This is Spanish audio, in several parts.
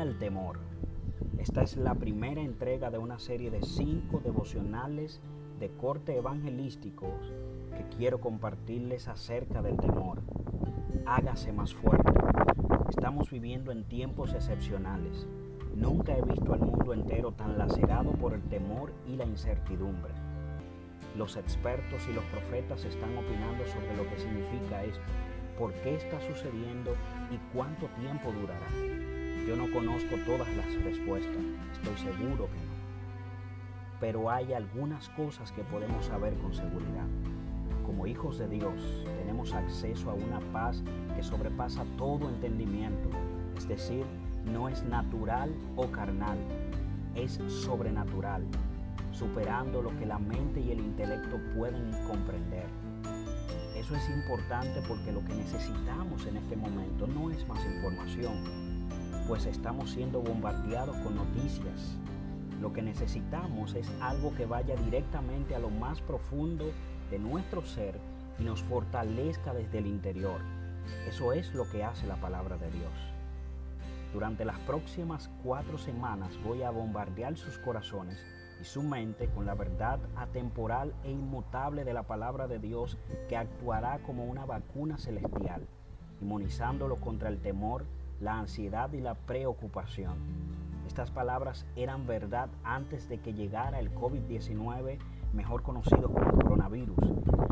al temor. Esta es la primera entrega de una serie de cinco devocionales de corte evangelístico que quiero compartirles acerca del temor. Hágase más fuerte. Estamos viviendo en tiempos excepcionales. Nunca he visto al mundo entero tan lacerado por el temor y la incertidumbre. Los expertos y los profetas están opinando sobre lo que significa esto, por qué está sucediendo y cuánto tiempo durará. Yo no conozco todas las respuestas, estoy seguro que no. Pero hay algunas cosas que podemos saber con seguridad. Como hijos de Dios tenemos acceso a una paz que sobrepasa todo entendimiento, es decir, no es natural o carnal, es sobrenatural, superando lo que la mente y el intelecto pueden comprender. Eso es importante porque lo que necesitamos en este momento no es más información, pues estamos siendo bombardeados con noticias. Lo que necesitamos es algo que vaya directamente a lo más profundo de nuestro ser y nos fortalezca desde el interior. Eso es lo que hace la palabra de Dios. Durante las próximas cuatro semanas voy a bombardear sus corazones y su mente con la verdad atemporal e inmutable de la palabra de Dios que actuará como una vacuna celestial, inmunizándolo contra el temor, la ansiedad y la preocupación. Estas palabras eran verdad antes de que llegara el COVID-19, mejor conocido como coronavirus,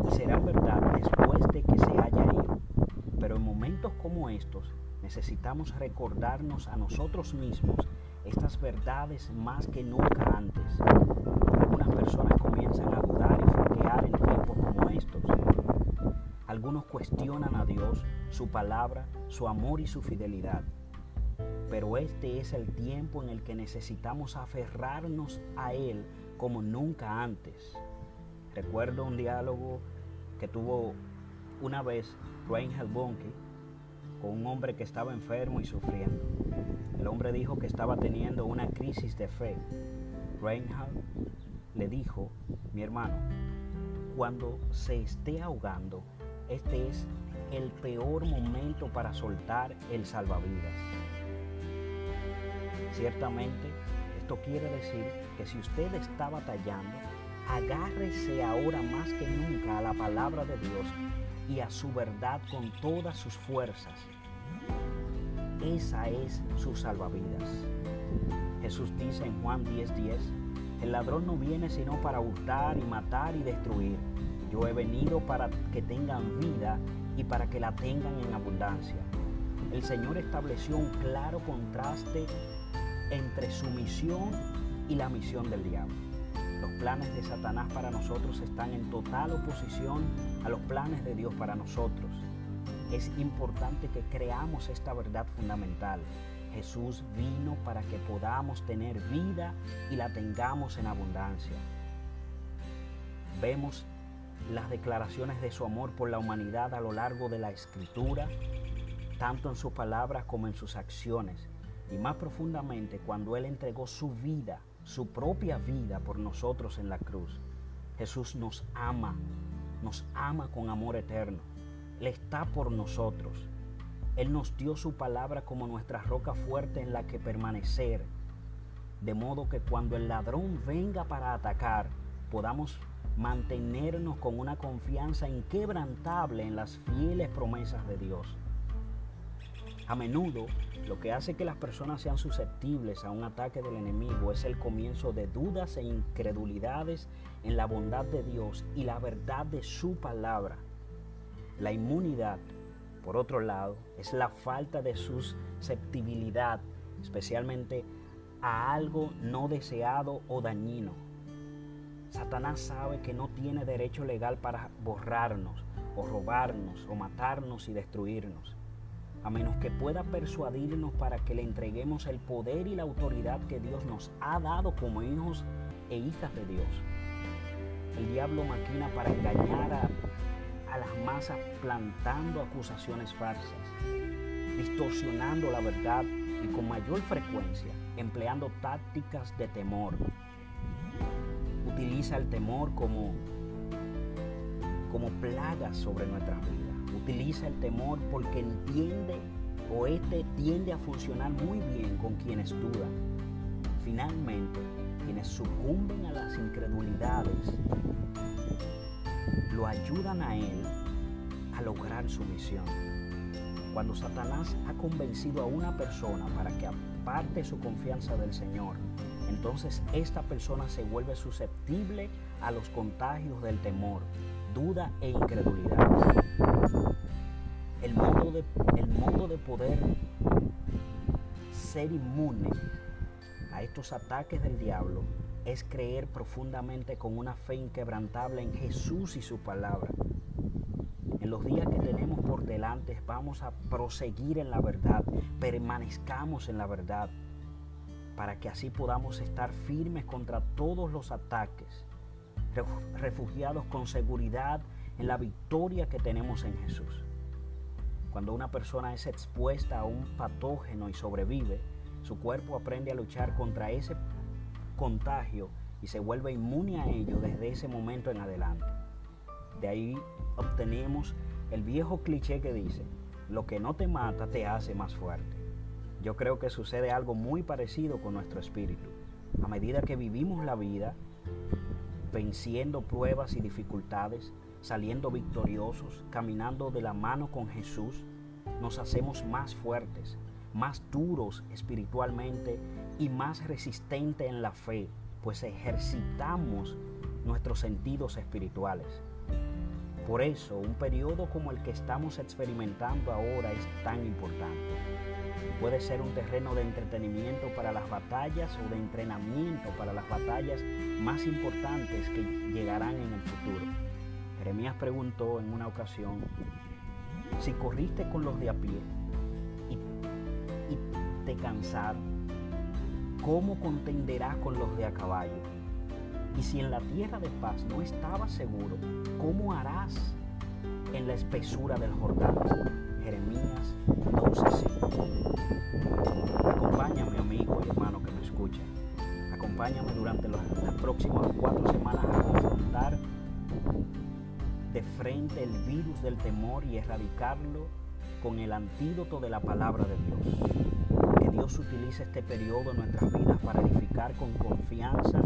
y serán verdad después de que se haya ido. Pero en momentos como estos, necesitamos recordarnos a nosotros mismos estas verdades más que nunca antes. Algunas personas comienzan a dudar y floquear en tiempos como estos. Algunos cuestionan a Dios, su palabra, su amor y su fidelidad. Pero este es el tiempo en el que necesitamos aferrarnos a Él como nunca antes. Recuerdo un diálogo que tuvo una vez Reinhard Bonnke con un hombre que estaba enfermo y sufriendo. El hombre dijo que estaba teniendo una crisis de fe. Reinhard le dijo, mi hermano, cuando se esté ahogando, este es el peor momento para soltar el salvavidas. Ciertamente, esto quiere decir que si usted está batallando, agárrese ahora más que nunca a la palabra de Dios y a su verdad con todas sus fuerzas. Esa es su salvavidas. Jesús dice en Juan 10:10, el ladrón no viene sino para hurtar y matar y destruir. Yo he venido para que tengan vida y para que la tengan en abundancia. El Señor estableció un claro contraste entre su misión y la misión del diablo. Los planes de Satanás para nosotros están en total oposición a los planes de Dios para nosotros. Es importante que creamos esta verdad fundamental. Jesús vino para que podamos tener vida y la tengamos en abundancia. Vemos las declaraciones de su amor por la humanidad a lo largo de la escritura, tanto en sus palabras como en sus acciones, y más profundamente cuando Él entregó su vida su propia vida por nosotros en la cruz. Jesús nos ama, nos ama con amor eterno. Él está por nosotros. Él nos dio su palabra como nuestra roca fuerte en la que permanecer, de modo que cuando el ladrón venga para atacar, podamos mantenernos con una confianza inquebrantable en las fieles promesas de Dios. A menudo lo que hace que las personas sean susceptibles a un ataque del enemigo es el comienzo de dudas e incredulidades en la bondad de Dios y la verdad de su palabra. La inmunidad, por otro lado, es la falta de susceptibilidad, especialmente a algo no deseado o dañino. Satanás sabe que no tiene derecho legal para borrarnos o robarnos o matarnos y destruirnos a menos que pueda persuadirnos para que le entreguemos el poder y la autoridad que Dios nos ha dado como hijos e hijas de Dios. El diablo maquina para engañar a, las masas plantando acusaciones falsas, distorsionando la verdad y con mayor frecuencia empleando tácticas de temor. Utiliza el temor como, como plaga sobre nuestras vidas utiliza el temor porque entiende o este tiende a funcionar muy bien con quienes dudan. Finalmente, quienes sucumben a las incredulidades lo ayudan a él a lograr su misión. Cuando Satanás ha convencido a una persona para que aparte su confianza del Señor, entonces esta persona se vuelve susceptible a los contagios del temor, duda e incredulidad. El modo de, de poder ser inmune a estos ataques del diablo es creer profundamente con una fe inquebrantable en Jesús y su palabra. En los días que tenemos por delante vamos a proseguir en la verdad, permanezcamos en la verdad, para que así podamos estar firmes contra todos los ataques, refugiados con seguridad en la victoria que tenemos en Jesús. Cuando una persona es expuesta a un patógeno y sobrevive, su cuerpo aprende a luchar contra ese contagio y se vuelve inmune a ello desde ese momento en adelante. De ahí obtenemos el viejo cliché que dice, lo que no te mata te hace más fuerte. Yo creo que sucede algo muy parecido con nuestro espíritu. A medida que vivimos la vida, venciendo pruebas y dificultades, saliendo victoriosos, caminando de la mano con Jesús, nos hacemos más fuertes, más duros espiritualmente y más resistentes en la fe, pues ejercitamos nuestros sentidos espirituales. Por eso, un periodo como el que estamos experimentando ahora es tan importante. Puede ser un terreno de entretenimiento para las batallas o de entrenamiento para las batallas más importantes que llegarán en el futuro. Jeremías preguntó en una ocasión, si corriste con los de a pie y, te cansaron, ¿cómo contenderás con los de a caballo? Y si en la tierra de paz no estabas seguro, ¿cómo harás en la espesura del Jordán? Jeremías 12:5. Acompáñame, amigo y hermano que me escucha. Acompáñame durante las próximas cuatro semanas a confrontar de frente el virus del temor y erradicarlo con el antídoto de la palabra de Dios. Que Dios utilice este periodo en nuestras vidas para edificar con confianza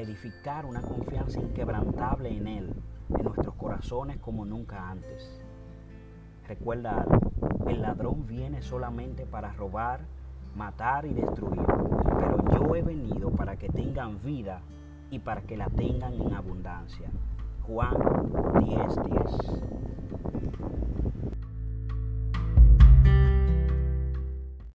edificar una confianza inquebrantable en Él, en nuestros corazones como nunca antes. Recuerda el ladrón viene solamente para robar, matar y destruir, pero yo he venido para que tengan vida y para que la tengan en abundancia. Juan 10:10. 10.